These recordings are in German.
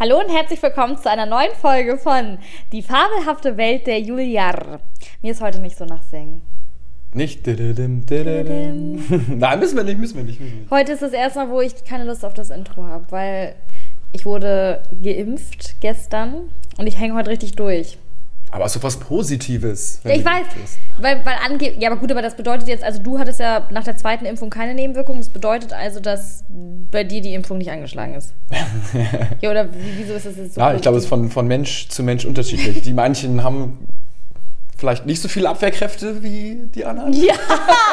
Hallo und herzlich willkommen zu einer neuen Folge von Die fabelhafte Welt der Juliar. Mir ist heute nicht so nach Singen. Nicht. dididim, dididim. Nein, müssen wir nicht, müssen wir nicht. Müssen wir nicht. Heute ist das erste Mal, wo ich keine Lust auf das Intro habe, weil ich wurde geimpft gestern und ich hänge heute richtig durch. Aber doch was Positives. Ja, ich weiß, weil, weil ange ja, aber gut, aber das bedeutet jetzt, also du hattest ja nach der zweiten Impfung keine Nebenwirkungen. Das bedeutet also, dass bei dir die Impfung nicht angeschlagen ist. ja, oder wie, wieso ist das jetzt so? Ja, ich glaube, es ist von, von Mensch zu Mensch unterschiedlich. Die manchen haben vielleicht nicht so viele Abwehrkräfte wie die anderen. Ja,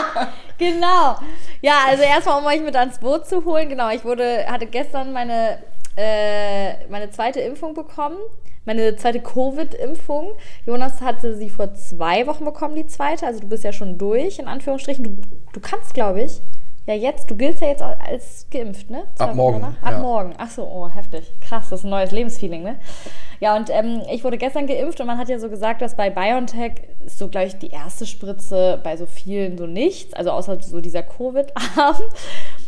genau. Ja, also erstmal, um euch mit ans Boot zu holen. Genau, ich wurde, hatte gestern meine, äh, meine zweite Impfung bekommen. Meine zweite Covid-Impfung. Jonas hatte sie vor zwei Wochen bekommen, die zweite. Also du bist ja schon durch, in Anführungsstrichen. Du, du kannst, glaube ich, ja jetzt, du giltst ja jetzt als geimpft, ne? Zwei Wochen morgen, danach? Ab ja. morgen. Ach so, oh, heftig. Krass, das ist ein neues Lebensfeeling, ne? Ja, und ähm, ich wurde gestern geimpft und man hat ja so gesagt, dass bei BioNTech ist so gleich die erste Spritze bei so vielen so nichts, also außer so dieser Covid-Arm,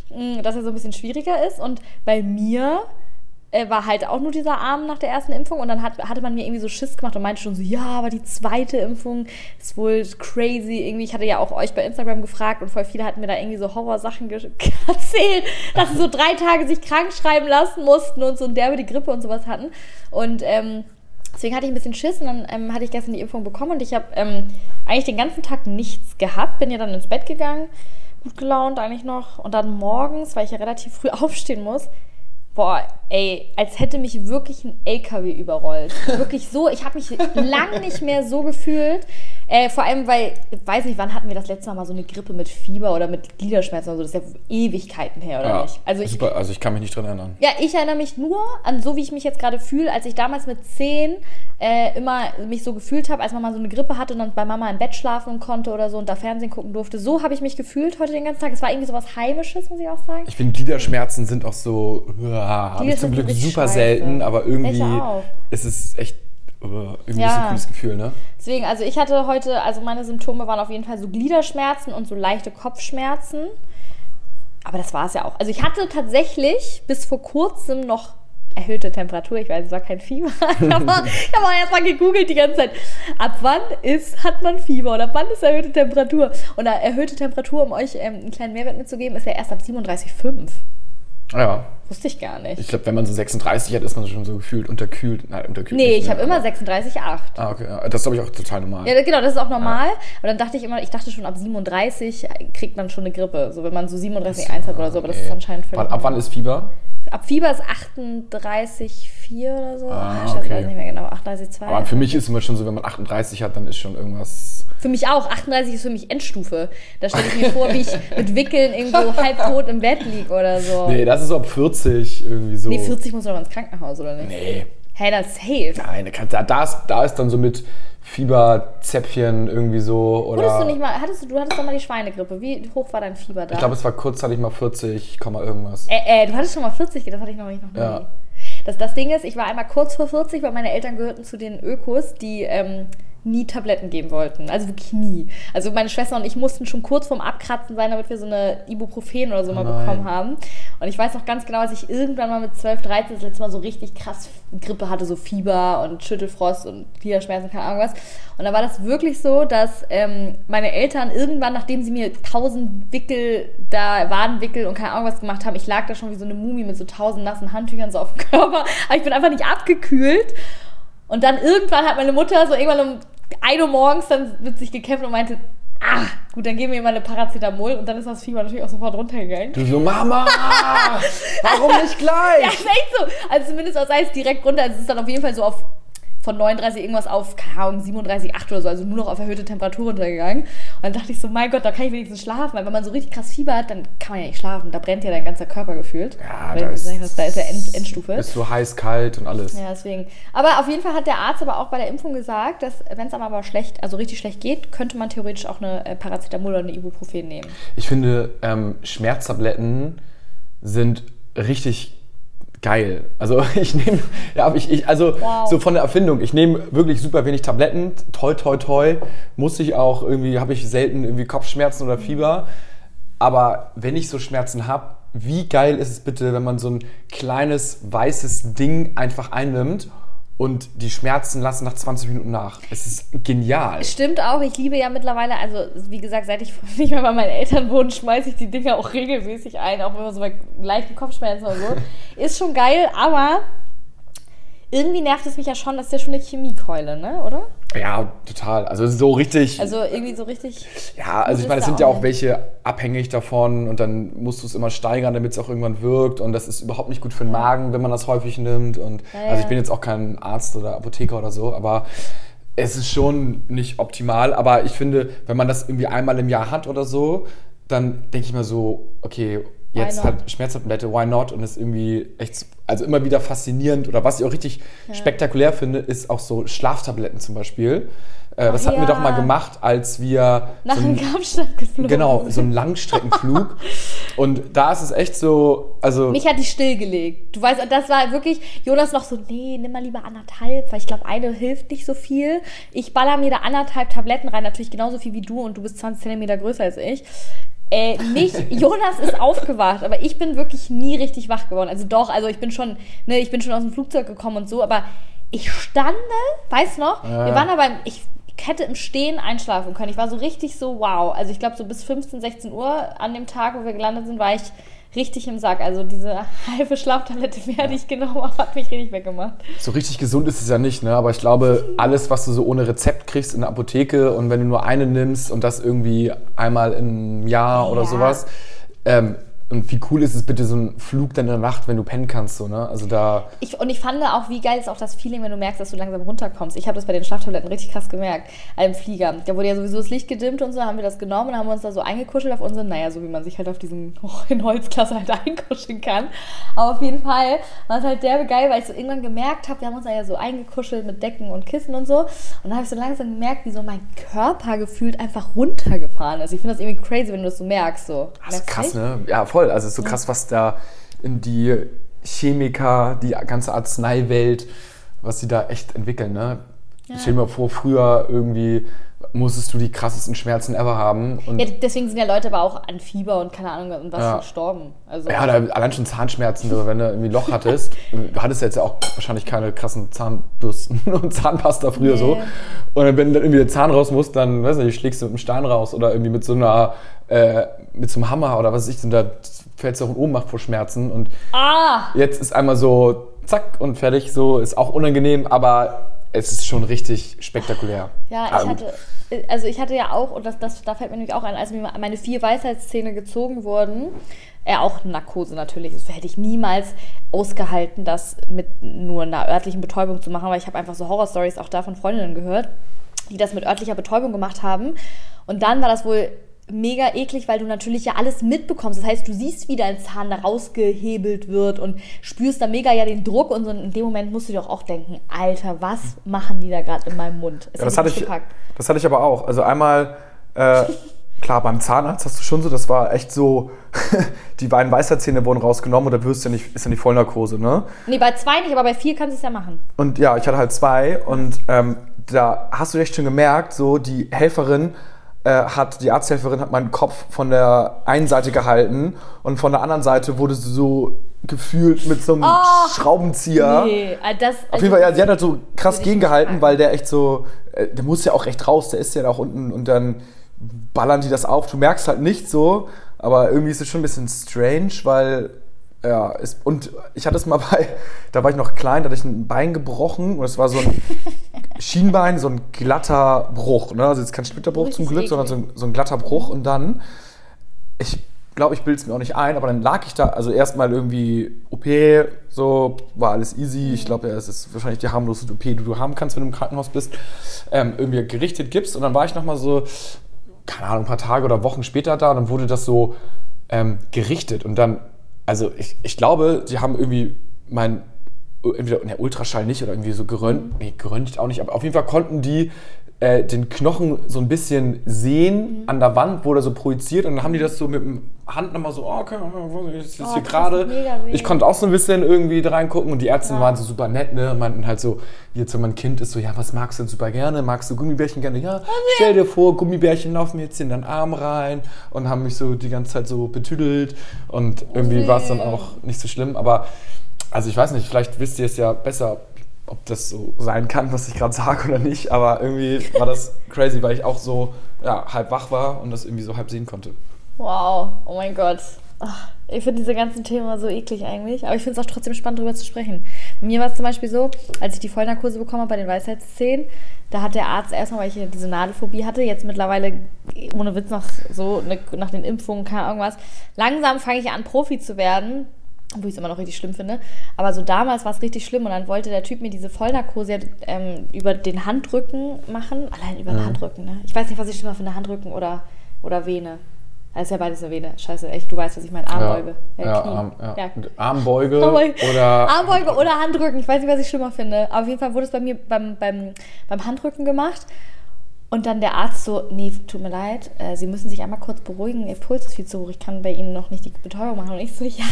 dass er so ein bisschen schwieriger ist. Und bei mir war halt auch nur dieser Arm nach der ersten Impfung und dann hat, hatte man mir irgendwie so Schiss gemacht und meinte schon so, ja, aber die zweite Impfung ist wohl crazy. Irgendwie, ich hatte ja auch euch bei Instagram gefragt und voll viele hatten mir da irgendwie so Horrorsachen erzählt, dass sie so drei Tage sich krank schreiben lassen mussten und so ein derbe die Grippe und sowas hatten. Und ähm, Deswegen hatte ich ein bisschen Schiss und dann ähm, hatte ich gestern die Impfung bekommen und ich habe ähm, eigentlich den ganzen Tag nichts gehabt. Bin ja dann ins Bett gegangen, gut gelaunt eigentlich noch. Und dann morgens, weil ich ja relativ früh aufstehen muss, boah, ey, als hätte mich wirklich ein LKW überrollt. Wirklich so, ich habe mich lang nicht mehr so gefühlt. Äh, vor allem, weil, ich weiß nicht, wann hatten wir das letzte Mal mal so eine Grippe mit Fieber oder mit Gliederschmerzen oder so. Das ist ja Ewigkeiten her, oder Ja, nicht? Also ich, super, also ich kann mich nicht dran erinnern. ja, ich erinnere mich nur an so, wie ich mich jetzt gerade fühle, als ich damals mit 10 äh, immer mich so gefühlt habe, als man mal so eine Grippe hatte und dann bei Mama im Bett schlafen konnte oder so und da Fernsehen gucken durfte. So habe ich mich gefühlt heute den ganzen Tag. Es war irgendwie so was Heimisches, muss ich auch sagen. Ich finde, Gliederschmerzen sind auch so, uah, habe ich zum sind Glück super scheiße. selten, aber irgendwie ist es echt uah, irgendwie Ja. so ein cooles Gefühl, ne? Deswegen, also ich hatte heute, also meine Symptome waren auf jeden Fall so Gliederschmerzen und so leichte Kopfschmerzen. Aber das war es ja auch. Also ich hatte tatsächlich bis vor kurzem noch erhöhte Temperatur. Ich weiß, es war kein Fieber. Ich habe auch erst mal gegoogelt die ganze Zeit. Ab wann ist, hat man Fieber oder ab wann ist erhöhte Temperatur? Und erhöhte Temperatur, um euch ähm, einen kleinen Mehrwert mitzugeben, ist ja erst ab 37,5. Ja, Wusste ich gar nicht. ich glaube, wenn man so 36 hat, ist man schon so gefühlt unterkühlt. Nein, unterkühlt nee, nicht, ich habe immer Aber- 36,8. Ah, okay. ja, Das ist, glaube ich, auch total normal. Ja, genau, das ist auch normal. Aber dann dachte ich immer, ich dachte schon, ab 37 kriegt man schon eine Grippe. So, wenn man so 37,1 hat oder so. Aber das ist Okay. anscheinend völlig. Wann, ab wann normal. ist Fieber? Ab Fieber ist 38,4 oder so. Ah, ich weiß okay. nicht mehr genau. 38,2. Aber für mich ist immer schon so, wenn man 38 hat, dann ist schon irgendwas. Für mich auch. 38 ist für mich Endstufe. Da stelle ich mir vor, wie ich mit Wickeln irgendwo halbtot im Bett liege oder so. Nee, das ist so ab 40 irgendwie so. Nee, 40 muss doch ins Krankenhaus, oder nicht? Nee. Hey, das ist safe. Nein, da, da, ist, da ist dann so mit Fieberzäpfchen irgendwie so. Oder Wurdest du nicht mal, hattest du, du hattest doch mal die Schweinegrippe. Wie hoch war dein Fieber da? Ich glaube, es war kurzzeitig mal 40, Komma irgendwas. Äh, äh, du hattest schon mal 40, das hatte ich noch nicht. Noch nie. Ja. Das, das Ding ist, ich war einmal kurz vor 40, weil meine Eltern gehörten zu den Ökos, die ähm, nie Tabletten geben wollten. Also wirklich nie. Also meine Schwester und ich mussten schon kurz vorm Abkratzen sein, damit wir so eine Ibuprofen oder so mal nein. bekommen haben. Und ich weiß noch ganz genau, als ich irgendwann mal mit 12, 13 das letzte Mal so richtig krass Grippe hatte, so Fieber und Schüttelfrost und Gliederschmerzen, keine Ahnung was. Und da war das wirklich so, dass ähm, meine Eltern irgendwann, nachdem sie mir tausend Wickel, da Wadenwickel und keine Ahnung was gemacht haben, ich lag da schon wie so eine Mumie mit so tausend nassen Handtüchern so auf dem Körper, aber ich bin einfach nicht abgekühlt. Und dann irgendwann hat meine Mutter so irgendwann um 1 Uhr morgens dann mit sich gekämpft und meinte, ah, gut, dann geben wir mal eine Paracetamol und dann ist das Fieber natürlich auch sofort runtergegangen. Du so, Mama, warum nicht gleich? Ja, ist echt so. Also zumindest aus Eis direkt runter. Also es ist dann auf jeden Fall so auf von 39 irgendwas auf, keine Ahnung, 37,8 oder so, also nur noch auf erhöhte Temperatur runtergegangen. Und dann dachte ich so, mein Gott, da kann ich wenigstens schlafen, weil wenn man so richtig krass Fieber hat, dann kann man ja nicht schlafen. Da brennt ja dein ganzer Körper gefühlt. Ja, da das ist- da ist ja End, Endstufe. Bist du heiß, kalt und alles. Ja, deswegen. Aber auf jeden Fall hat der Arzt aber auch bei der Impfung gesagt, dass wenn es einem aber schlecht, also richtig schlecht geht, könnte man theoretisch auch eine äh, Paracetamol oder eine Ibuprofen nehmen. Ich finde, ähm, Schmerztabletten sind richtig geil. Also ich nehme, ja, ich, ich, also Wow. so von der Erfindung, ich nehme wirklich super wenig Tabletten. Toi, toi, toi. Muss ich auch irgendwie, habe ich selten irgendwie Kopfschmerzen oder Fieber. Aber wenn ich so Schmerzen habe, wie geil ist es bitte, wenn man so ein kleines weißes Ding einfach einnimmt und die Schmerzen lassen nach 20 Minuten nach. Es ist genial. Stimmt auch, ich liebe ja mittlerweile, also wie gesagt, seit ich nicht mehr bei meinen Eltern wohne, schmeiße ich die Dinger auch regelmäßig ein, auch wenn man so bei leichten Kopfschmerzen oder so. Ist schon geil, aber irgendwie nervt es mich ja schon, das ist ja schon eine Chemiekeule, ne, oder? Ja, total. Also so richtig. Also irgendwie so richtig. Ja, also ich meine, es sind ja auch welche abhängig davon und dann musst du es immer steigern, damit es auch irgendwann wirkt und das ist überhaupt nicht gut für den Magen, wenn man das häufig nimmt und Ja, ja. also ich bin jetzt auch kein Arzt oder Apotheker oder so, aber es ist schon nicht optimal, aber ich finde, wenn man das irgendwie einmal im Jahr hat oder so, dann denke ich mir so, okay, jetzt hat Schmerztablette, why not? Und ist irgendwie echt, also immer wieder faszinierend. Oder was ich auch richtig spektakulär finde, ist auch so Schlaftabletten zum Beispiel. Äh, das Ach hatten wir doch ja. mal gemacht, als wir Nach so dem ein- Kapstadt geflogen. Genau, so einen Langstreckenflug. Und da ist es echt so, also Mich hat die stillgelegt. Du weißt, das war wirklich, Jonas noch so, nee, nimm mal lieber anderthalb, weil ich glaube, eine hilft nicht so viel. Ich baller mir da anderthalb Tabletten rein, natürlich genauso viel wie du und du bist 20 Zentimeter größer als ich. Äh, mich, Jonas ist aufgewacht, aber ich bin wirklich nie richtig wach geworden. Also doch, also ich bin schon, ne, ich bin schon aus dem Flugzeug gekommen und so, aber ich stande, weißt noch, wir Ja. waren aber, im- ich hätte im Stehen einschlafen können. Ich war so richtig so, wow. Also ich glaube, so bis 15, 16 Uhr an dem Tag, wo wir gelandet sind, war ich richtig im Sack. Also diese halbe Schlaftablette mehr, die ich genommen habe, hat mich richtig weggemacht. so richtig gesund ist es ja nicht, ne? Aber ich glaube, alles, was du so ohne Rezept kriegst in der Apotheke und wenn du nur eine nimmst und das irgendwie einmal im Jahr oder Ja. sowas, ähm, und wie cool ist es bitte so ein Flug dann in der Nacht, wenn du pennen kannst, so, ne? Also da, Ich, und ich fand auch, wie geil ist auch das Feeling, wenn du merkst, dass du langsam runterkommst. Ich habe das bei den Schlaftabletten richtig krass gemerkt. Im Flieger. Da wurde ja sowieso das Licht gedimmt und so, haben wir das genommen und haben uns da so eingekuschelt auf unseren, naja, so wie man sich halt auf diesen in Holzklasse halt einkuscheln kann. Aber auf jeden Fall war es halt derbe geil, weil ich so irgendwann gemerkt habe, wir haben uns da ja so eingekuschelt mit Decken und Kissen und so. Und dann habe ich so langsam gemerkt, wie so mein Körper gefühlt einfach runtergefahren ist. Ich finde das irgendwie crazy, wenn du das so merkst. So. das ist Merkst du krass, nicht? ne? Ja, voll. Also es ist so krass, was da in die Chemiker, die ganze Arzneiwelt, was sie da echt entwickeln, ne? Ich stell mir vor, früher irgendwie musstest du die krassesten Schmerzen ever haben. Und Ja, deswegen sind ja Leute aber auch an Fieber und keine Ahnung und was Ja. gestorben. Also, Ja, da, allein schon Zahnschmerzen, wenn du irgendwie ein Loch hattest. Du hattest jetzt ja auch wahrscheinlich keine krassen Zahnbürsten und Zahnpasta früher Nee. so. Und wenn dann irgendwie der Zahn raus muss, dann, weiß nicht, schlägst du mit einem Stein raus oder irgendwie mit so einer, äh, mit so einem Hammer oder was weiß ich, und da fällst du auch in Ohnmacht vor Schmerzen. Und ah, jetzt ist einmal so, zack und fertig, so, ist auch unangenehm, aber es ist schon richtig spektakulär. ja, ich gut. hatte, also ich hatte ja auch, und das, das, da fällt mir nämlich auch ein, als mir meine vier Weisheitszähne gezogen wurden, äh, auch Narkose natürlich, das hätte ich niemals ausgehalten, das mit nur einer örtlichen Betäubung zu machen, weil ich habe einfach so Horrorstories auch da von Freundinnen gehört, die das mit örtlicher Betäubung gemacht haben. Und dann war das wohl mega eklig, weil du natürlich ja alles mitbekommst. Das heißt, du siehst, wie dein Zahn da rausgehebelt wird und spürst da mega ja den Druck und so. Und in dem Moment musst du dir auch denken, Alter, was machen die da gerade in meinem Mund? Ist Ja, das, hatte ich, gepackt. das hatte ich aber auch. Also einmal, äh, klar, beim Zahnarzt hast du schon so, das war echt so, die beiden Weisheitszähne wurden rausgenommen und da wirst du ja nicht, ist ja nicht Vollnarkose, ne? Nee, bei zwei nicht, aber bei vier kannst du es ja machen. Und ja, ich hatte halt zwei und ähm, da hast du echt schon gemerkt, so die Helferin hat, die Arzthelferin hat meinen Kopf von der einen Seite gehalten und von der anderen Seite wurde sie so gefühlt mit so einem Oh, Schraubenzieher. Nee, äh, das, Auf jeden Fall, ja, sie hat halt so krass gegengehalten, weil der echt so, äh, der muss ja auch echt raus, der ist ja da auch unten und dann ballern die das auf. Du merkst halt nicht so, aber irgendwie ist es schon ein bisschen strange, weil, ja, ist, und ich hatte es mal bei, da war ich noch klein, da hatte ich ein Bein gebrochen und es war so ein Schienbein, so ein glatter Bruch, ne? also jetzt kein Splitterbruch zum Richtig Glück, sondern so ein, so ein glatter Bruch und dann, ich glaube, ich bilde es mir auch nicht ein, aber dann lag ich da, also erstmal irgendwie OP, so, war alles easy. Ich glaube, ja, es ist wahrscheinlich die harmloseste OP, die du haben kannst, wenn du im Krankenhaus bist. Ähm, irgendwie gerichtet gibst und dann war ich nochmal so, keine Ahnung, ein paar Tage oder Wochen später da und dann wurde das so ähm, gerichtet und dann, also ich, ich glaube, die haben irgendwie mein, entweder ne, Ultraschall nicht oder irgendwie so gerönt, nee, geröntgt auch nicht, aber auf jeden Fall konnten die äh, den Knochen so ein bisschen sehen Mhm. an der Wand, wo der so projiziert und dann haben die das so mit dem Hand nochmal so, oh, okay, jetzt ist Oh, hier das gerade. Ich konnte auch so ein bisschen irgendwie da reingucken und die Ärzte Ja. waren so super nett, ne, und meinten halt so, jetzt wenn mein Kind ist so, ja, was magst du denn super gerne? Magst du Gummibärchen gerne? Ja, stell dir vor, Gummibärchen laufen jetzt in deinen Arm rein und haben mich so die ganze Zeit so betüdelt und irgendwie nee. war es dann auch nicht so schlimm, aber also ich weiß nicht, vielleicht wisst ihr es ja besser, ob das so sein kann, was ich gerade sage oder nicht, aber irgendwie war das crazy, weil ich auch so ja, halb wach war und das irgendwie so halb sehen konnte. Wow, oh mein Gott. Ach, ich finde diese ganzen Themen so eklig eigentlich, aber ich finde es auch trotzdem spannend, darüber zu sprechen. Bei mir war es zum Beispiel so, als ich die Vollnarkose bekommen habe bei den Weisheitszähnen, da hat der Arzt erstmal, weil ich diese Nadelphobie hatte, jetzt mittlerweile, ohne Witz, nach, so, ne, nach den Impfungen, keine Ahnung was, langsam fange ich an, Profi zu werden. Obwohl ich es immer noch richtig schlimm finde. Aber so damals war es richtig schlimm und dann wollte der Typ mir diese Vollnarkose ja, ähm, über den Handrücken machen. Allein über den Handrücken, ne? Ich weiß nicht, was ich schlimmer finde, Handrücken oder, oder Vene. Das ist ja beides eine Vene. Scheiße, echt, du weißt, was ich meine. Armbeuge. Ja, ja. Arm, ja. Ja. Armbeuge Armbeuge. oder Armbeuge oder Handrücken. Ich weiß nicht, was ich schlimmer finde. Aber auf jeden Fall wurde es bei mir beim, beim, beim Handrücken gemacht. Und dann der Arzt so, nee, tut mir leid, äh, Sie müssen sich einmal kurz beruhigen, Ihr Puls ist viel zu hoch, ich kann bei Ihnen noch nicht die Betäubung machen. Und ich so, ja,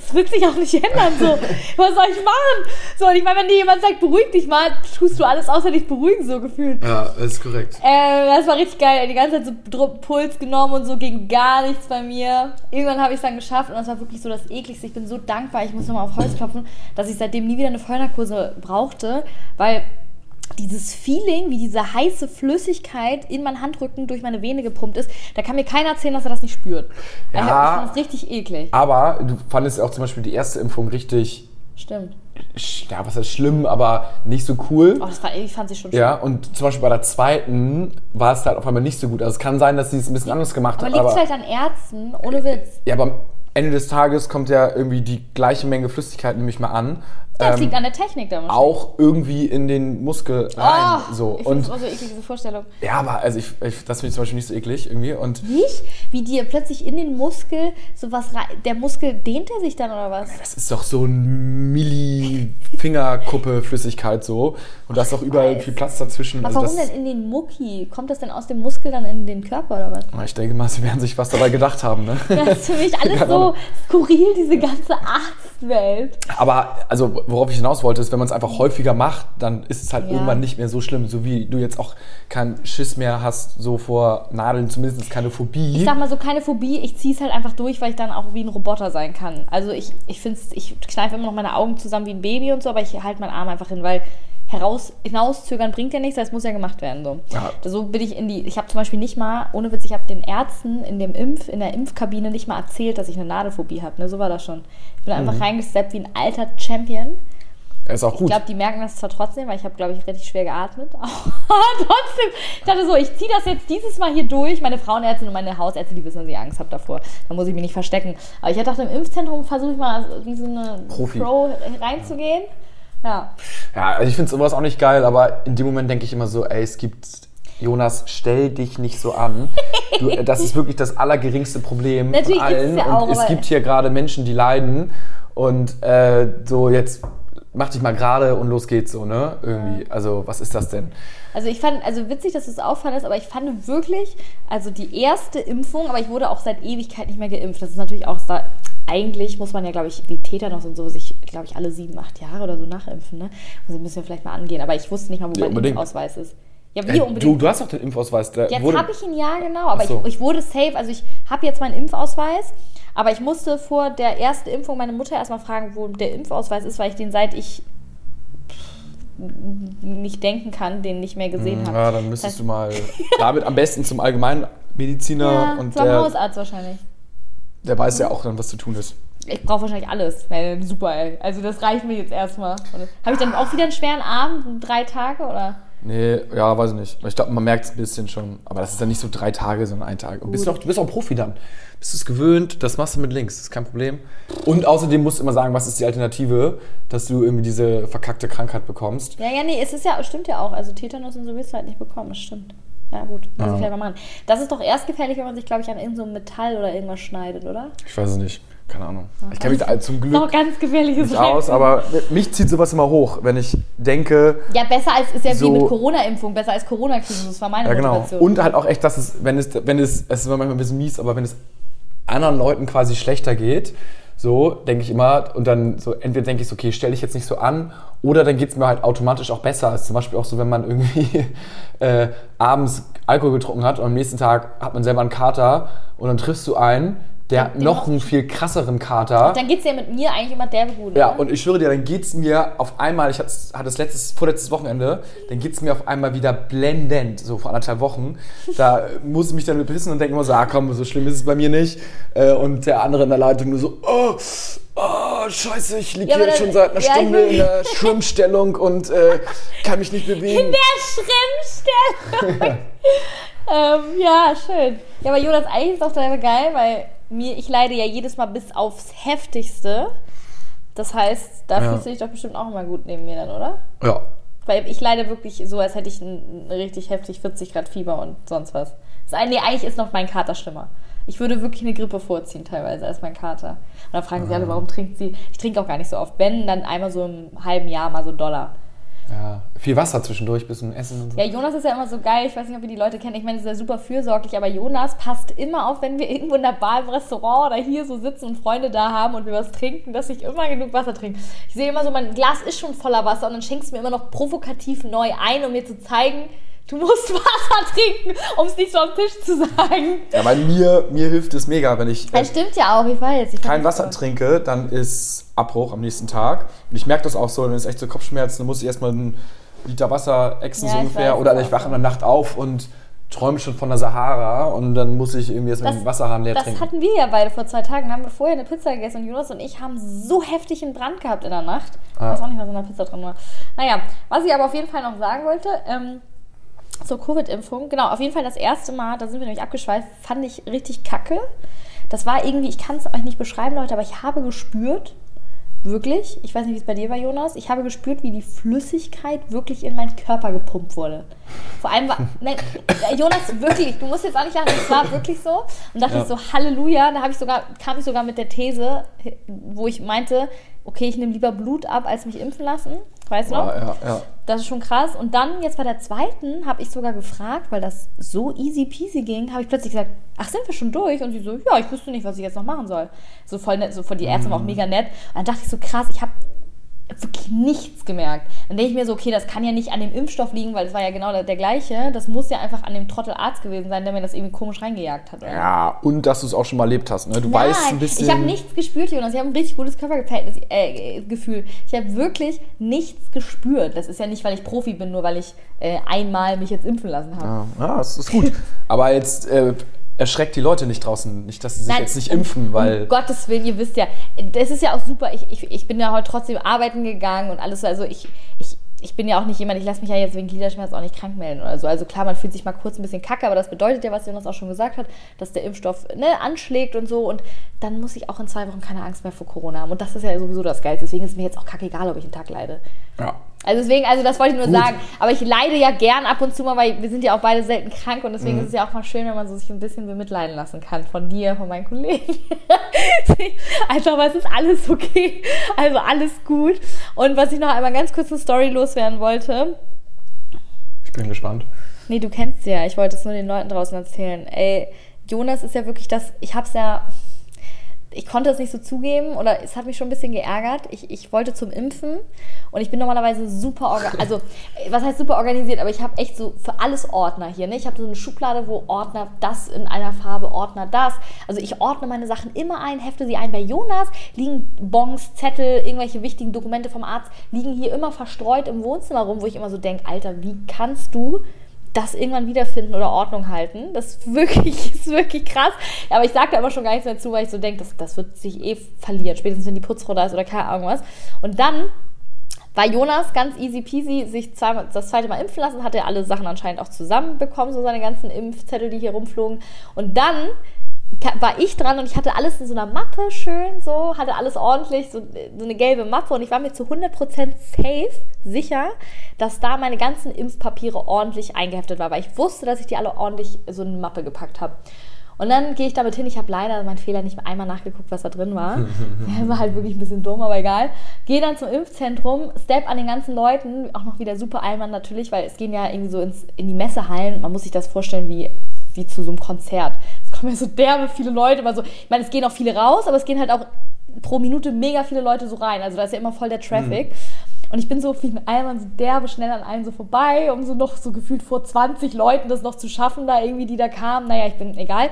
das wird sich auch nicht ändern, so, was soll ich machen? So, und ich meine, wenn dir jemand sagt, beruhig dich mal, tust du alles außer dich beruhigen, so gefühlt. Ja, ist korrekt. Äh, das war richtig geil. Die ganze Zeit so Puls genommen und so ging gar nichts bei mir. Irgendwann habe ich es dann geschafft und das war wirklich so das ekligste. Ich bin so dankbar, ich muss nochmal auf Holz klopfen, dass ich seitdem nie wieder eine Vollnarkose brauchte, weil dieses Feeling, wie diese heiße Flüssigkeit in meinen Handrücken durch meine Vene gepumpt ist, da kann mir keiner erzählen, dass er das nicht spürt. Ja. Ich fand das richtig eklig. Aber du fandest auch zum Beispiel die erste Impfung richtig, Stimmt. ja, was heißt schlimm, aber nicht so cool. Oh, das war, ich fand sie schon schlimm. Ja, und zum Beispiel bei der zweiten war es halt auf einmal nicht so gut. Also es kann sein, dass sie es ein bisschen anders gemacht Aber hat. liegt es Aber, vielleicht an Ärzten? Ohne Witz. ja, aber am Ende des Tages kommt ja irgendwie die gleiche Menge Flüssigkeit nämlich mal an. Das ähm, liegt an der Technik da auch irgendwie in den Muskel rein. Oh, so. ich finde das auch so eklig, diese Vorstellung. ja, aber also ich, ich, das finde ich zum Beispiel nicht so eklig irgendwie. Und Nicht? Wie dir plötzlich in den Muskel sowas rein. Der Muskel dehnt er sich dann oder was? das ist doch so ein Milli-Fingerkuppe Flüssigkeit so. Und da ist auch überall weiß. viel Platz dazwischen. Aber Also warum denn in den Mucki? Kommt das denn aus dem Muskel dann in den Körper oder was? ich denke mal, sie werden sich was dabei gedacht haben. Ne? Das ist für mich alles so skurril, diese ganze Arztwelt. Aber also worauf ich hinaus wollte, ist, wenn man es einfach häufiger macht, dann ist es halt Ja. irgendwann nicht mehr so schlimm. So wie du jetzt auch keinen Schiss mehr hast, so vor Nadeln, zumindest keine Phobie. Ich sag mal so, keine Phobie, ich zieh's halt einfach durch, weil ich dann auch wie ein Roboter sein kann. Also ich, ich find's, ich kneife immer noch meine Augen zusammen wie ein Baby und so, aber ich halte meinen Arm einfach hin, weil heraus, hinauszögern bringt ja nichts, das muss ja gemacht werden. So, Ja. so bin ich in die, ich habe zum Beispiel nicht mal, ohne Witz, ich habe den Ärzten in dem Impf, in der Impfkabine nicht mal erzählt, dass ich eine Nadelphobie habe. Ne? So war das schon. Ich bin einfach reingesteppt wie ein alter Champion. Er ist auch Ich gut. glaube, die merken das zwar trotzdem, weil ich habe, glaube ich, richtig schwer geatmet. Aber trotzdem, ich dachte so, ich ziehe das jetzt dieses Mal hier durch. Meine Frauenärztin und meine Hausärzte, die wissen, dass ich Angst habe davor. Da muss ich mich nicht verstecken. Aber ich dachte, im Impfzentrum versuche ich mal wie so eine Profi. Pro reinzugehen. Ja. Ja, also ich finde sowas auch nicht geil, aber in dem Moment denke ich immer so, ey, es gibt. Jonas, stell dich nicht so an. Du, das ist wirklich das allergeringste Problem Natürlich von allen. ja auch, und es gibt hier gerade Menschen, die leiden. Und äh, so jetzt mach dich mal gerade und los geht's so, ne? Irgendwie. Also, was ist das denn? Also ich fand, also witzig, dass du es auffandest, aber ich fand wirklich, also die erste Impfung, aber ich wurde auch seit Ewigkeit nicht mehr geimpft. Das ist natürlich auch, eigentlich muss man ja, glaube ich, die Tetanus und so sich, glaube ich, alle sieben, acht Jahre oder so nachimpfen, ne? Also müssen wir vielleicht mal angehen. Aber ich wusste nicht mal, wo Ja, mein. Impfausweis ist. Ja, wie Äh, unbedingt. du, du hast doch den Impfausweis. Der Jetzt habe ich ihn ja, genau, aber so. ich, ich wurde safe, also ich habe jetzt meinen Impfausweis, aber ich musste vor der ersten Impfung meine Mutter erstmal fragen, wo der Impfausweis ist, weil ich den seit ich nicht denken kann, den nicht mehr gesehen habe. Ja, dann müsstest du mal damit am besten zum Allgemeinmediziner ja, und zum der, Hausarzt wahrscheinlich. Der weiß ja auch dann, was zu tun ist. Ich brauche wahrscheinlich alles. Weil, super, ey. Also das reicht mir jetzt erstmal. Habe ich dann auch wieder einen schweren Abend, drei Tage oder? Nee, ja, weiß ich nicht. Ich glaube, man merkt es ein bisschen schon. Aber das ist dann nicht so drei Tage, sondern ein Tag. Und bist du, auch, du bist auch Profi dann. Bist du es gewöhnt, das machst du mit links, das ist kein Problem. Und außerdem musst du immer sagen, was ist die Alternative, dass du irgendwie diese verkackte Krankheit bekommst. Ja, ja, nee, es ist ja, stimmt ja auch. Also Tetanus und so willst du halt nicht bekommen, das stimmt. Ja, gut, muss ich vielleicht mal machen. Das ist doch erst gefährlich, wenn man sich, glaube ich, an irgendeinem so Metall oder irgendwas schneidet, oder? Ich weiß es nicht. keine Ahnung. Ich kenne mich zum Glück Noch ganz gefährliches nicht aus, aber mich zieht sowas immer hoch, wenn ich denke, Ja, besser als ist ja So- wie mit Corona-Impfung, besser als Corona-Krise. Das war meine ja genau. Motivation. Und halt auch echt, dass es, wenn es, wenn es, es ist manchmal ein bisschen mies, aber wenn es anderen Leuten quasi schlechter geht, so denke ich immer, und dann so, entweder denke ich so, okay, stell dich jetzt nicht so an, oder dann geht es mir halt automatisch auch besser. Also zum Beispiel auch so, wenn man irgendwie äh, abends Alkohol getrunken hat und am nächsten Tag hat man selber einen Kater und dann triffst du einen, der hat noch einen viel krasseren Kater. Dann geht es ja mit mir eigentlich immer derbe gut. Ja, und ich schwöre dir, dann geht's mir auf einmal, ich hatte es letztes, vorletztes Wochenende, dann geht's mir auf einmal wieder blendend, so vor anderthalb Wochen. Da muss ich mich dann bepissen und denke immer so, ah komm, so schlimm ist es bei mir nicht. Äh, Und der andere in der Leitung nur so, oh, oh scheiße, ich liege Ja, hier dann- schon seit einer ja, Stunde in der Schwimmstellung und äh, kann mich nicht bewegen. Der Schrimmstelle. ähm, ja, schön. Ja, aber Jonas, eigentlich ist auch total geil, weil mir, ich leide ja jedes Mal bis aufs Heftigste. Das heißt, da Ja. fühlst du dich doch bestimmt auch immer gut neben mir dann, oder? Ja. Weil ich leide wirklich so, als hätte ich ein, richtig heftig 40 Grad Fieber und sonst was. Das eine, nee, eigentlich ist noch mein Kater schlimmer. Ich würde wirklich eine Grippe vorziehen teilweise als mein Kater. Und dann fragen sie alle, warum trinkt sie? Ich trinke auch gar nicht so oft. Wenn, dann einmal so im halben Jahr mal so Dollar. Ja. Viel Wasser zwischendurch bis zum Essen und so. Ja, Jonas ist ja immer so geil. Ich weiß nicht, ob ihr die Leute kennt. Ich meine, ist ja super fürsorglich, aber Jonas passt immer auf, wenn wir irgendwo in der Bar, im Restaurant oder hier so sitzen und Freunde da haben und wir was trinken, dass ich immer genug Wasser trinke. Ich sehe immer so, mein Glas ist schon voller Wasser und dann schenkst du mir immer noch provokativ neu ein, um mir zu zeigen, du musst Wasser trinken, um es nicht so am Tisch zu sagen. Ja, bei mir, mir hilft es mega, wenn ich äh, Das stimmt ja auch, ich weiß. Ich kein Wasser trinke, dann ist Abbruch am nächsten Tag. Und ich merke das auch so, dann ist echt so Kopfschmerzen, dann muss ich erstmal einen Liter Wasser exen Ja, so ich ungefähr. Oder das ich wache in der Nacht auf und träume schon von der Sahara und dann muss ich irgendwie erstmal Das- den Wasserhahn leer Das trinken. hatten wir ja beide vor zwei Tagen. Da haben wir vorher eine Pizza gegessen und Jonas und ich haben so heftig einen Brand gehabt in der Nacht. Ich Ah. weiß auch nicht, was in der Pizza drin war. Naja, was ich aber auf jeden Fall noch sagen wollte, ähm, zur Covid-Impfung, genau, auf jeden Fall das erste Mal, da sind wir nämlich abgeschweift, fand ich richtig kacke. Das war irgendwie, ich kann es euch nicht beschreiben, Leute, aber ich habe gespürt, wirklich, ich weiß nicht, wie es bei dir war, Jonas, ich habe gespürt, wie die Flüssigkeit wirklich in meinen Körper gepumpt wurde. Vor allem war, nein, Jonas, wirklich, du musst jetzt auch nicht lachen, es war wirklich so. Und dachte Ja. ich so, Halleluja, da habe ich sogar, kam ich sogar mit der These, wo ich meinte, okay, ich nehme lieber Blut ab, als mich impfen lassen. Weißt du noch? Ja, ja, ja. Das ist schon krass. Und dann, jetzt bei der zweiten, habe ich sogar gefragt, weil das so easy peasy ging, habe ich plötzlich gesagt, ach, sind wir schon durch? Und sie so, ja, ich wüsste nicht, was ich jetzt noch machen soll. So voll nett, so von die Ärzte war auch Mhm. mega nett. Und dann dachte ich so, krass, ich habe wirklich nichts gemerkt. Dann denke ich mir so, okay, das kann ja nicht an dem Impfstoff liegen, weil es war ja genau der, der gleiche. Das muss ja einfach an dem Trottelarzt gewesen sein, der mir das irgendwie komisch reingejagt hat. oder? Ja, und dass du es auch schon mal erlebt hast. Ne? Du weißt ein bisschen. ich habe nichts gespürt, Jonas. Ich habe ein richtig gutes Körpergefühl. Äh, ich habe wirklich nichts gespürt. Das ist ja nicht, weil ich Profi bin, nur weil ich äh, einmal mich jetzt impfen lassen habe. Ja, ja, das ist gut. Aber jetzt äh, erschreckt die Leute nicht draußen. Nicht, dass sie sich Nein, jetzt nicht um- impfen, weil. Um Gottes Willen, ihr wisst ja, das ist ja auch super. Ich, ich, ich bin ja heute trotzdem arbeiten gegangen und alles. Also ich, ich, ich bin ja auch nicht jemand, ich lasse mich ja jetzt wegen Gliederschmerz auch nicht krank melden oder so. Also klar, man fühlt sich mal kurz ein bisschen kacke, aber das bedeutet ja, was Jonas auch schon gesagt hat, dass der Impfstoff ne, anschlägt und so. Und dann muss ich auch in zwei Wochen keine Angst mehr vor Corona haben. Und das ist ja sowieso das Geilste. Deswegen ist es mir jetzt auch kacke egal, ob ich einen Tag leide. ja. Also deswegen, also das wollte ich nur Gut. sagen. Aber ich leide ja gern ab und zu mal, weil wir sind ja auch beide selten krank und deswegen Mhm. ist es ja auch mal schön, wenn man so sich ein bisschen bemitleiden lassen kann von dir, von meinen Kollegen. also, aber es ist alles okay. Also alles gut. Und was ich noch einmal ganz kurz eine Story loswerden wollte. Ich bin gespannt. Nee, du kennst sie ja. Ich wollte es nur den Leuten draußen erzählen. Ey, Jonas ist ja wirklich das. Ich hab's ja. Ich konnte es nicht so zugeben oder es hat mich schon ein bisschen geärgert. Ich, ich wollte zum Impfen und ich bin normalerweise super organisiert. Also, was heißt super organisiert? Aber ich habe echt so für alles Ordner hier. Ne? Ich habe so eine Schublade, wo Ordner das in einer Farbe, Ordner das. Also, ich ordne meine Sachen immer ein, hefte sie ein. Bei Jonas liegen Bons, Zettel, irgendwelche wichtigen Dokumente vom Arzt liegen hier immer verstreut im Wohnzimmer rum, wo ich immer so denke: Alter, wie kannst du das irgendwann wiederfinden oder Ordnung halten. Das ist wirklich, ist wirklich krass. Aber ich sage da immer schon gar nichts mehr zu, weil ich so denke, das, das wird sich eh verlieren, spätestens wenn die Putzfrau da ist oder keine Ahnung was. Und dann war Jonas ganz easy peasy sich zweimal, das zweite Mal impfen lassen, hat er alle Sachen anscheinend auch zusammenbekommen, so seine ganzen Impfzettel, die hier rumflogen. Und dann war ich dran und ich hatte alles in so einer Mappe schön, so, hatte alles ordentlich, so, so eine gelbe Mappe und ich war mir zu 100% safe sicher, dass da meine ganzen Impfpapiere ordentlich eingeheftet waren, weil ich wusste, dass ich die alle ordentlich so in eine Mappe gepackt habe. Und dann gehe ich damit hin. Ich habe leider meinen Fehler nicht einmal nachgeguckt, was da drin war. war halt wirklich ein bisschen dumm, aber egal. Gehe dann zum Impfzentrum, step an den ganzen Leuten, auch noch wieder super Allmann natürlich, weil es gehen ja irgendwie so ins, in die Messehallen. Man muss sich das vorstellen wie, wie zu so einem Konzert. Ja so derbe viele Leute, immer so. Ich meine, es gehen auch viele raus, aber es gehen halt auch pro Minute mega viele Leute so rein. Also da ist ja immer voll der Traffic. Mhm. Und ich bin so wie ein Allmann so derbe schnell an allen so vorbei, um so noch so gefühlt vor 20 Leuten das noch zu schaffen, da irgendwie, die da kamen. Naja, ich bin egal.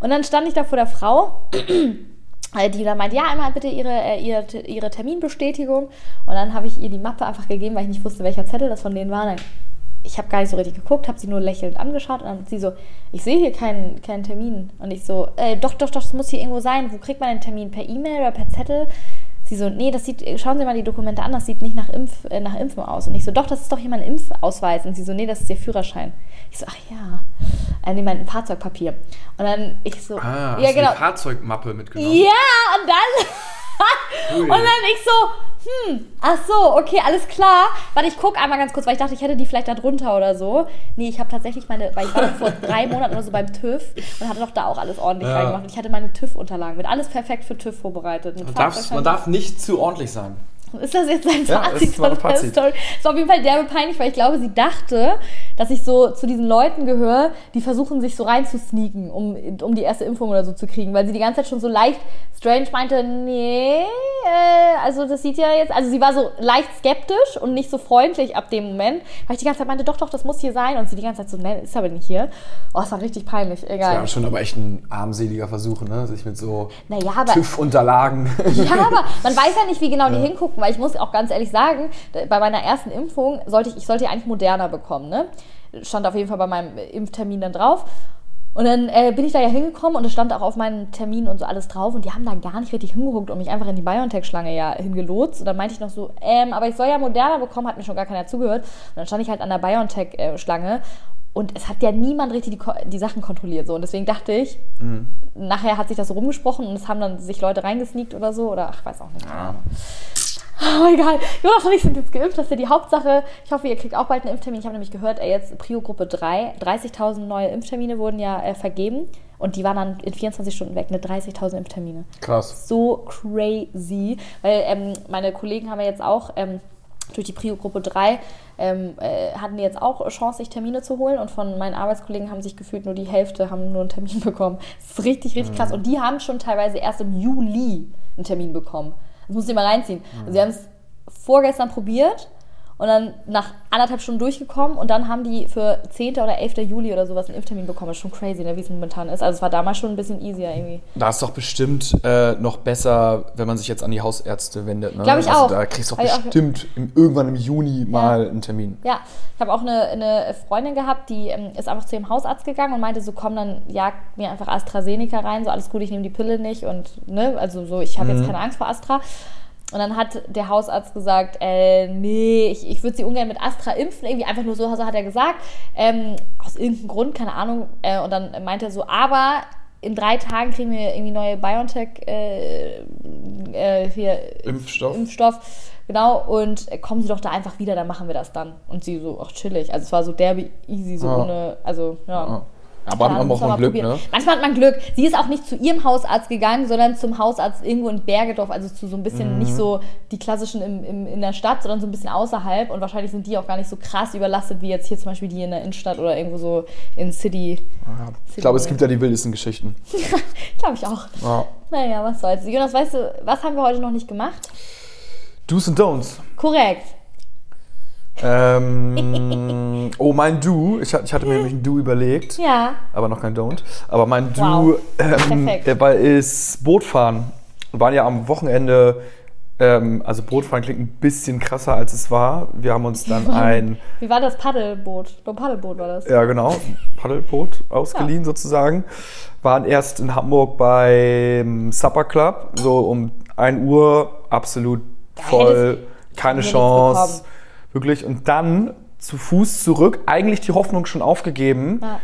Und dann stand ich da vor der Frau. die dann meinte, ja, einmal bitte ihre, äh, ihre, ihre Terminbestätigung. Und dann habe ich ihr die Mappe einfach gegeben, weil ich nicht wusste, welcher Zettel das von denen war. Dann, ich habe gar nicht so richtig geguckt, habe sie nur lächelnd angeschaut und dann sie so, ich sehe hier keinen, keinen Termin. Und ich so, äh, doch, doch, doch, das muss hier irgendwo sein. Wo kriegt man den Termin? Per E-Mail oder per Zettel? Sie so, nee, das sieht, schauen Sie mal die Dokumente an, das sieht nicht nach, Impf, äh, nach Impfen aus. Und ich so, doch, das ist doch hier mein Impfausweis. Und sie so, nee, das ist Ihr Führerschein. Ich so, ach ja. Äh, nee, mein Fahrzeugpapier. Und dann ich so, ah, ja, hast genau. die Fahrzeugmappe mitgenommen? Ja, und dann, und dann ich so, hm, ach so, okay, alles klar. Warte, ich gucke einmal ganz kurz, weil ich dachte, ich hätte die vielleicht da drunter oder so. Nee, ich habe tatsächlich meine, weil ich war vor drei Monaten oder so beim TÜV und hatte doch da auch alles ordentlich ja. reingemacht. Und ich hatte meine TÜV-Unterlagen mit alles perfekt für TÜV vorbereitet. Man darf, man darf nicht zu ordentlich sein. Ist das jetzt ein Fazit ja, von der Story? Das ist auf jeden Fall derbe peinlich, weil ich glaube, sie dachte, dass ich so zu diesen Leuten gehöre, die versuchen, sich so reinzusneaken, um, um die erste Impfung oder so zu kriegen, weil sie die ganze Zeit schon so leicht strange meinte, nee, äh, also das sieht ja jetzt, also sie war so leicht skeptisch und nicht so freundlich ab dem Moment, weil ich die ganze Zeit meinte, doch, doch, das muss hier sein und sie die ganze Zeit so, nee, ist aber nicht hier. Oh, es war richtig peinlich, egal. Das war schon aber echt ein armseliger Versuch, ne, sich mit so naja, TÜV-Unterlagen. Ja, aber man weiß ja nicht, wie genau die hingucken, weil ich muss auch ganz ehrlich sagen, bei meiner ersten Impfung sollte ich, ich sollte eigentlich moderner bekommen, ne? Stand auf jeden Fall bei meinem Impftermin dann drauf. Und dann äh, bin ich da ja hingekommen und es stand auch auf meinen Termin und so alles drauf und die haben da gar nicht richtig hingeguckt und mich einfach in die BioNTech-Schlange ja hingelotst. Und dann meinte ich noch so, ähm, aber ich soll ja moderner bekommen, hat mir schon gar keiner zugehört. Und dann stand ich halt an der BioNTech-Schlange und es hat ja niemand richtig die, die Sachen kontrolliert. So. Und deswegen dachte ich, mhm. nachher hat sich das so rumgesprochen und es haben dann sich Leute reingesneakt oder so. Oder ach, weiß auch nicht. Ja. Oh, egal. Jonas und ich sind jetzt geimpft. Das ist ja die Hauptsache. Ich hoffe, ihr kriegt auch bald einen Impftermin. Ich habe nämlich gehört, ey, jetzt Prio-Gruppe 3, 30.000 neue Impftermine wurden ja äh, vergeben. Und die waren dann in 24 Stunden weg, ne 30.000 Impftermine. Krass. So crazy. Weil ähm, meine Kollegen haben ja jetzt auch ähm, durch die Prio-Gruppe 3 ähm, äh, hatten die jetzt auch Chance, sich Termine zu holen. Und von meinen Arbeitskollegen haben sich gefühlt nur die Hälfte haben nur einen Termin bekommen. Das ist richtig, richtig mhm. krass. Und die haben schon teilweise erst im Juli einen Termin bekommen. Das musst du dir mal reinziehen. Mhm. Also sie haben es vorgestern probiert und dann nach anderthalb Stunden durchgekommen und dann haben die für 10. oder 11. Juli oder sowas einen Impftermin bekommen. Das ist schon crazy, ne, wie es momentan ist. Also es war damals schon ein bisschen easier irgendwie. Da ist doch bestimmt äh, noch besser, wenn man sich jetzt an die Hausärzte wendet. Ne? Glaube ich also auch. Da kriegst du doch bestimmt im, irgendwann im Juni mal einen Termin. Ja, ich habe auch eine, eine, Freundin gehabt, die ähm, ist einfach zu ihrem Hausarzt gegangen und meinte so, komm, dann jagt mir einfach AstraZeneca rein, so alles gut, ich nehme die Pille nicht und ne, also so, ich habe mhm. jetzt keine Angst vor Astra. Und dann hat der Hausarzt gesagt, äh, nee, ich, ich würde sie ungern mit Astra impfen. Irgendwie einfach nur so, so hat er gesagt. Ähm, aus irgendeinem Grund, keine Ahnung. Äh, und dann meinte er so, aber in drei Tagen kriegen wir irgendwie neue BioNTech äh, äh, hier, Impfstoff. Impfstoff. Genau, und kommen Sie doch da einfach wieder, dann machen wir das dann. Und sie so, ach chillig. Also es war so derbe easy, so ja. ohne, also ja. ja. Aber ja, man auch Glück, ne? Manchmal hat man Glück. Sie ist auch nicht zu ihrem Hausarzt gegangen, sondern zum Hausarzt irgendwo in Bergedorf, also zu so ein bisschen mhm. nicht so die klassischen im, im, in der Stadt, sondern so ein bisschen außerhalb. Und wahrscheinlich sind die auch gar nicht so krass überlastet wie jetzt hier zum Beispiel die in der Innenstadt oder irgendwo so in City. Ja, ich glaube, es gibt ja die wildesten Geschichten. glaube ich auch. Ja. Naja, was soll's. Jonas, weißt du, was haben wir heute noch nicht gemacht? Do's and Don'ts. Korrekt. Ähm, oh, mein Do. Ich, ich hatte mir nämlich ein Do überlegt. Ja. Aber noch kein Don't. Aber mein Do wow. ähm, der Ball ist Bootfahren. Wir waren ja am Wochenende. Ähm, also Bootfahren klingt ein bisschen krasser, als es war. Wir haben uns dann ein... Wie war das Paddelboot? Ein Paddelboot war das. Ja, genau. Paddelboot ausgeliehen ja. sozusagen. Waren erst in Hamburg beim Supper Club. So um 1 Uhr. Absolut voll. Keine Chance Wirklich. Und dann zu Fuß zurück, eigentlich die Hoffnung schon aufgegeben. Ja.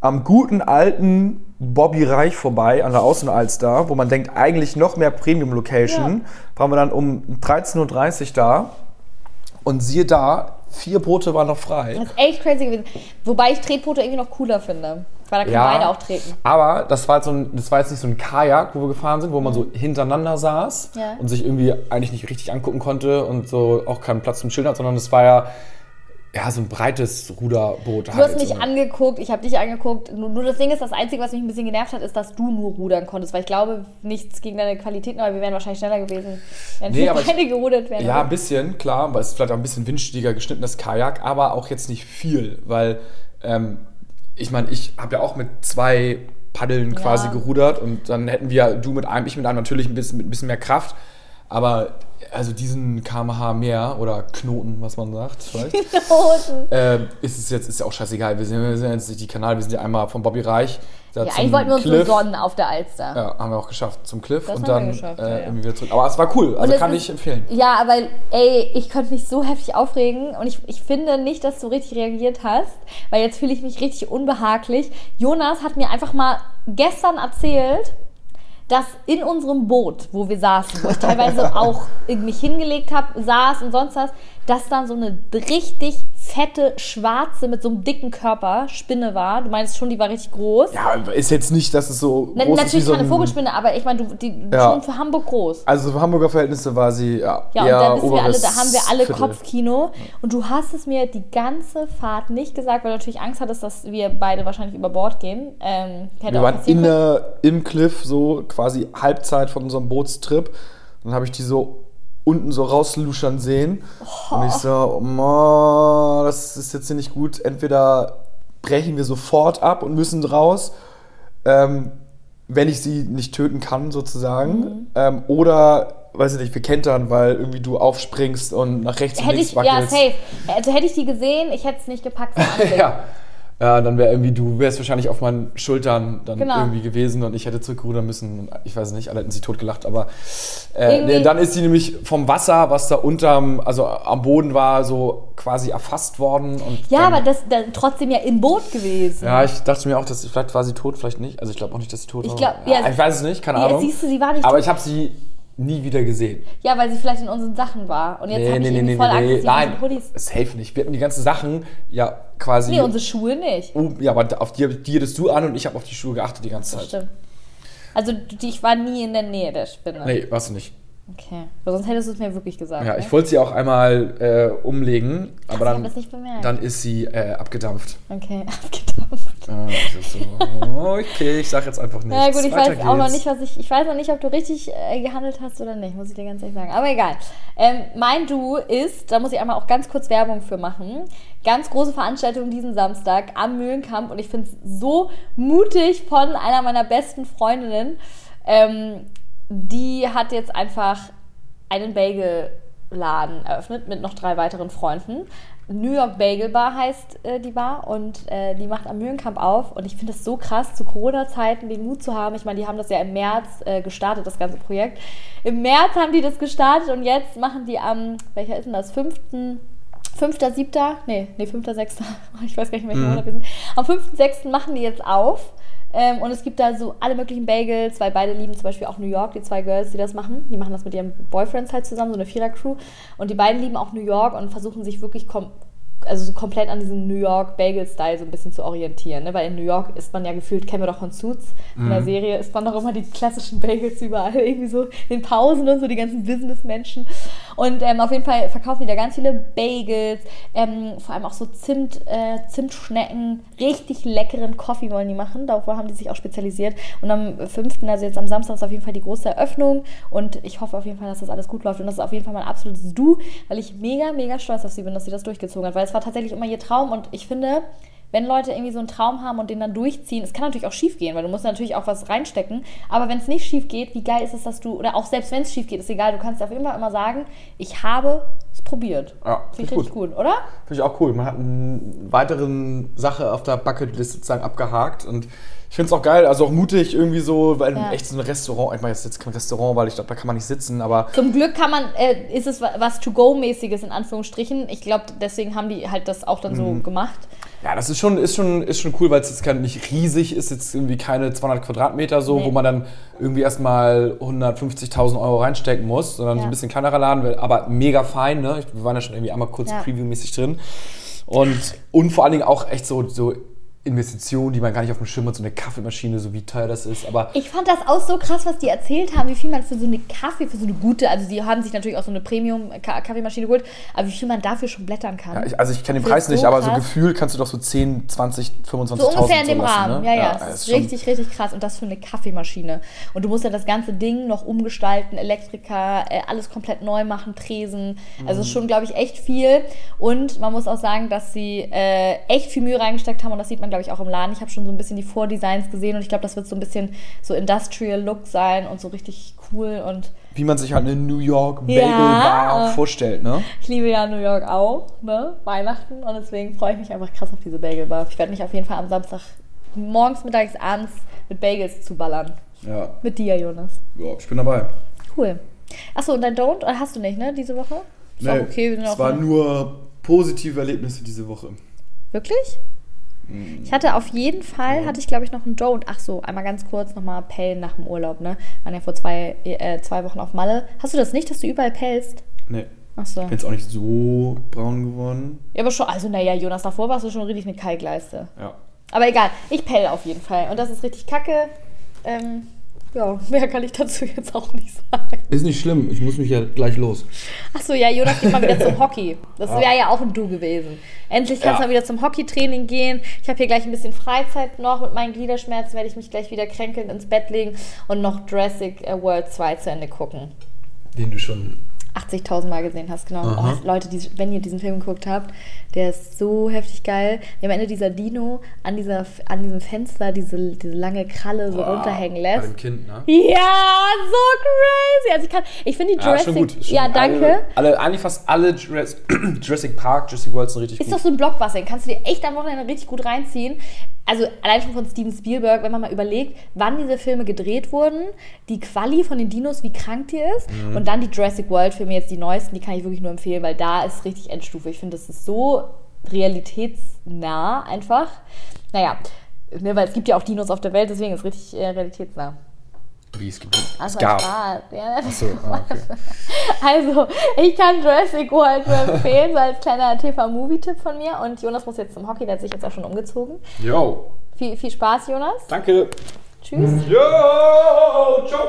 Am guten alten Bobby Reich vorbei an der Außenalster, wo man denkt, eigentlich noch mehr Premium-Location. Ja. Waren wir dann um 13.30 Uhr da. Und siehe da, vier Boote waren noch frei. Das ist echt crazy gewesen. Wobei ich Tretboote irgendwie noch cooler finde. Weil da können Ja, beide auch treten. Aber das war, jetzt so ein, das war jetzt nicht so ein Kajak, wo wir gefahren sind, wo man so hintereinander saß Mhm. Ja. und sich irgendwie eigentlich nicht richtig angucken konnte und so auch keinen Platz zum Chillen hat, sondern es war ja, ja so ein breites Ruderboot. Du hast mich angeguckt, ich habe dich angeguckt. Nur, nur das Ding ist, das Einzige, was mich ein bisschen genervt hat, ist, dass du nur rudern konntest. Weil ich glaube, nichts gegen deine Qualitäten, aber wir wären wahrscheinlich schneller gewesen, wenn Nee, wir beide gerudert wären. Ja, ein bisschen, klar, weil es ist vielleicht auch ein bisschen windstiger geschnittenes Kajak, aber auch jetzt nicht viel, weil ähm, ich meine, ich habe ja auch mit zwei Paddeln Ja. quasi gerudert und dann hätten wir, du mit einem, ich mit einem natürlich ein bisschen, mit ein bisschen mehr Kraft, aber also diesen kmh mehr oder Knoten, was man sagt, vielleicht, Hosen. ähm, ist es jetzt ist ja auch scheißegal. Wir sind, wir sind jetzt nicht die Kanal, wir sind ja einmal von Bobby Reich. Da Ja, eigentlich wollten wir uns Cliff. sonnen auf der Alster. Ja, haben wir auch geschafft zum Cliff Das und haben wir dann geschafft, äh, irgendwie wieder zurück. Aber es war cool, also kann ist- ich empfehlen. Ja, aber ey, ich könnte mich so heftig aufregen und ich, ich finde nicht, dass du richtig reagiert hast, weil jetzt fühle ich mich richtig unbehaglich. Jonas hat mir einfach mal gestern erzählt, dass in unserem Boot, wo wir saßen, wo ich teilweise auch mich hingelegt habe, saß und sonst was, dass dann so eine richtig fette, schwarze, mit so einem dicken Körper Spinne war. Du meinst schon, die war richtig groß. Ja, ist jetzt nicht, dass es so Na, groß ist natürlich so keine ein, Vogelspinne, aber ich meine, du- die Ja. schon für Hamburg groß. Also für Hamburger Verhältnisse war sie ja, Ja, und dann wissen wir alle, da haben wir alle Viertel. Kopfkino. Und du hast es mir die ganze Fahrt nicht gesagt, weil du natürlich Angst hattest, dass wir beide wahrscheinlich über Bord gehen. Ähm, Wir waren in der, im Cliff, so quasi Halbzeit von unserem Bootstrip. Dann habe ich die so unten so rausluschern sehen. Und ich so, oh, das ist jetzt hier nicht gut. Entweder brechen wir sofort ab und müssen raus, ähm, wenn ich sie nicht töten kann, sozusagen. Mhm. Ähm, oder, weiß ich nicht, wir kentern, weil irgendwie du aufspringst und nach rechts und Hätte links ich, ja, wackelst. safe. Also hätte ich die gesehen, ich hätte es nicht gepackt. Ja. Ja, dann wäre irgendwie, du wärst wahrscheinlich auf meinen Schultern dann Genau. irgendwie gewesen und ich hätte zurückrudern müssen. Ich weiß nicht, alle hätten sie totgelacht, aber äh, nee, dann ist sie nämlich vom Wasser, was da unterm, also am Boden war, so quasi erfasst worden. Und Ja, dann, aber das dann trotzdem ja im Boot gewesen. Ja, ich dachte mir auch, dass sie, vielleicht war sie tot, vielleicht nicht. Also ich glaube auch nicht, dass sie tot Ich war. glaub, ja, ich weiß es nicht, keine Ja, Ahnung. siehst du, sie war nicht aber tot. ich habe sie nie wieder gesehen. Ja, weil sie vielleicht in unseren Sachen war. Und jetzt habe ich irgendwie voll Angst, dass sie Nein, Hoodies... safe nicht. Wir hatten die ganzen Sachen ja quasi. Nee, unsere Schuhe nicht. Oh, ja, aber auf die, die hattest du an und ich habe auf die Schuhe geachtet die ganze Zeit. Stimmt. Also die, ich war nie in der Nähe der Spinne. Nee, warst du nicht. Okay. Weil sonst hättest du es mir wirklich gesagt. Ja, ne? ich wollte sie auch einmal äh, umlegen, aber hab dann, dann ist sie äh, abgedampft. Okay, abgedampft. Äh, ich so, okay, ich sag jetzt einfach nichts. Ja gut, ich Weiter weiß auch noch geht's. nicht, was ich. Ich weiß noch nicht, ob du richtig äh, gehandelt hast oder nicht, muss ich dir ganz ehrlich sagen. Aber egal. Ähm, mein Du ist, da muss ich einmal auch ganz kurz Werbung für machen. Ganz große Veranstaltung diesen Samstag am Mühlenkamp und ich finde es so mutig von einer meiner besten Freundinnen. Ähm, die hat jetzt einfach einen Bagel-Laden eröffnet mit noch drei weiteren Freunden. New York Bagel Bar heißt äh, die Bar und äh, die macht am Mühlenkamp auf. Und ich finde es so krass, zu Corona-Zeiten den Mut zu haben. Ich meine, die haben das ja im März äh, gestartet, das ganze Projekt. Im März haben die das gestartet und jetzt machen die am, welcher ist denn das, 5. 5.7., nee, nee, 5.6., ich weiß gar nicht, in welchem Mhm. Monat wir sind. Am 5.6. machen die jetzt auf. Ähm, und es gibt da so alle möglichen Bagels, weil beide lieben zum Beispiel auch New York, die zwei Girls, die das machen. Die machen das mit ihren Boyfriends halt zusammen, so eine Vierer-Crew. Und die beiden lieben auch New York und versuchen sich wirklich kom also so komplett an diesem New York Bagel-Style so ein bisschen zu orientieren. Ne? Weil in New York ist man ja gefühlt, kennen wir doch von Suits, von der Serie, ist man doch immer die klassischen Bagels überall, irgendwie so in Pausen und so, die ganzen Businessmenschen. Und ähm, auf jeden Fall verkaufen die da ganz viele Bagels, ähm, vor allem auch so Zimt, äh, Zimtschnecken, richtig leckeren Coffee wollen die machen. Darauf haben die sich auch spezialisiert. Und am 5., also jetzt am Samstag, ist auf jeden Fall die große Eröffnung. Und ich hoffe auf jeden Fall, dass das alles gut läuft. Und das ist auf jeden Fall mein absolutes Du, weil ich mega, mega stolz auf sie bin, dass sie das durchgezogen hat. Weil es war tatsächlich immer ihr Traum. Und ich finde, wenn Leute irgendwie so einen Traum haben und den dann durchziehen, es kann natürlich auch schief gehen, weil du musst natürlich auch was reinstecken. Aber wenn es nicht schief geht, wie geil ist es, dass du, oder auch selbst wenn es schief geht, ist egal, du kannst auf jeden Fall immer sagen, ich habe es probiert. Ja, Finde ich find ich richtig gut, oder? Finde ich auch cool. Man hat eine weiteren Sache auf der Bucketlist sozusagen abgehakt und ich finde es auch geil, also auch mutig irgendwie so, weil Ja. echt so ein Restaurant, ich meine, jetzt ist jetzt kein Restaurant, weil ich glaube, da kann man nicht sitzen, aber Zum Glück kann man, äh, ist es wa- was To-Go-mäßiges in Anführungsstrichen. Ich glaube, deswegen haben die halt das auch dann Mhm. so gemacht. ja, das ist schon, ist schon, ist schon cool, weil es jetzt kein, nicht riesig ist, jetzt irgendwie keine 200 Quadratmeter so, Nee. wo man dann irgendwie erstmal 150.000 Euro reinstecken muss, sondern so Ja. ein bisschen kleinerer Laden, aber mega fein, ne? Ich- Wir waren ja schon irgendwie einmal kurz Ja. Preview-mäßig drin und, und vor allen Dingen auch echt so, so Investition, die man gar nicht auf dem Schirm hat, so eine Kaffeemaschine, so wie teuer das ist. Aber Ich fand das auch so krass, was die erzählt haben, wie viel man für so eine Kaffee, für so eine gute, also sie haben sich natürlich auch so eine Premium-Kaffeemaschine geholt, aber wie viel man dafür schon blättern kann. ja, ich, also ich kenne den Preis ist nicht, so aber so krass. gefühlt kannst du doch so 10, 20, 25.000 So ungefähr in dem lassen, Rahmen. ne? Ja, ja, das ist richtig, richtig krass. Und das für eine Kaffeemaschine. Und du musst ja das ganze Ding noch umgestalten, Elektriker, äh, alles komplett neu machen, Tresen. Also ist schon, glaube ich, echt viel. Und man muss auch sagen, dass sie äh, echt viel Mühe reingesteckt haben. Und das sieht man, glaube ich, auch im Laden. Ich habe schon so ein bisschen die Vordesigns gesehen und ich glaube, das wird so ein bisschen so Industrial Look sein und so richtig cool. Und Wie man sich halt eine New York. Bagel Bar vorstellt, ne? ich liebe ja New York auch, ne? Weihnachten. Und deswegen freue ich mich einfach krass auf diese Bagelbar. Ich werde mich auf jeden Fall am Samstag morgens, mittags, abends mit Bagels zuballern. Ja. Mit dir, Jonas. ja, ich bin dabei. Cool. Achso, und dein Don't hast du nicht, ne, diese Woche? Ist auch okay, wir sind es auch war nur positive Erlebnisse diese Woche. Wirklich? Mm. Ich hatte auf jeden Fall, hatte ich glaube ich noch einen Don't. Ach so, einmal ganz kurz nochmal Pellen nach dem Urlaub, ne? Waren ja vor zwei, äh, zwei Wochen auf Malle. Hast du das nicht, dass du überall pellst? Nee, Ach so. bin jetzt auch nicht so braun geworden. Ja, aber schon, also naja, Jonas, davor warst du schon richtig eine Kalkleiste. Ja. Aber egal, ich pelle auf jeden Fall. Und das ist richtig kacke. Ähm, ja, mehr kann ich dazu jetzt auch nicht sagen. Ist nicht schlimm, ich muss mich ja gleich los. Achso, ja, Jonas geht mal wieder zum Hockey. Das wäre ja auch ein Du gewesen. Endlich kannst du Ja. mal wieder zum Hockeytraining gehen. Ich habe hier gleich ein bisschen Freizeit noch. Mit meinen Gliederschmerzen werde ich mich gleich wieder kränkelnd ins Bett legen und noch Jurassic äh, World 2 zu Ende gucken. Den du schon. 80.000 Mal gesehen hast, genau. Oh, Leute, die, wenn ihr diesen Film geguckt habt, der ist so heftig geil. Wie am Ende dieser Dino an, dieser, an diesem Fenster diese, diese lange Kralle so runterhängen Bei lässt. dem Kind, ne? Ja, so crazy. Also ich kann, ich finde die Ja, Jurassic... schon gut. Schon ja, danke. Alle, alle, eigentlich fast alle Jurassic, Jurassic Park, Jurassic World sind richtig Ist gut. doch so ein Blockbuster, den kannst du dir echt am Wochenende richtig gut reinziehen. Also allein schon von Steven Spielberg, wenn man mal überlegt, wann diese Filme gedreht wurden, die Quali von den Dinos, wie krank die ist Mhm. und dann die Jurassic World Filme, jetzt die neuesten, die kann ich wirklich nur empfehlen, weil da ist richtig Endstufe. Ich finde, das ist so realitätsnah einfach. Naja, ne, weil es gibt ja auch Dinos auf der Welt, deswegen ist es richtig äh, realitätsnah. Wie es gibt. Also es gab. Ja, Achso, ah, okay. Also, ich kann Jurassic World nur empfehlen, so als kleiner TV-Movie-Tipp von mir. Und Jonas muss jetzt zum Hockey, der hat sich jetzt auch schon umgezogen. Yo, Viel, viel Spaß, Jonas. danke. Tschüss. Yo, ciao.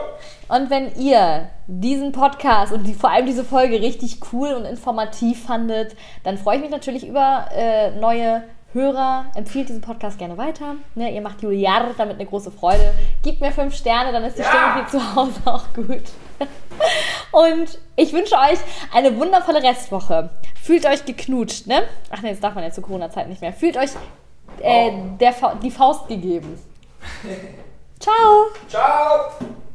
Und wenn ihr diesen Podcast und die, vor allem diese Folge richtig cool und informativ fandet, dann freue ich mich natürlich über äh, neue Hörer. Empfiehlt diesen Podcast gerne weiter. Ne, ihr macht Juliard damit eine große Freude. Gebt mir fünf Sterne, dann ist die Stimmung hier zu Hause auch gut. Und ich wünsche euch eine wundervolle Restwoche. Fühlt euch geknutscht, ne? Ach ne, das darf man ja zur Corona-Zeit nicht mehr. Fühlt euch äh, der, Fa- die Faust gegeben. Ciao! Ciao.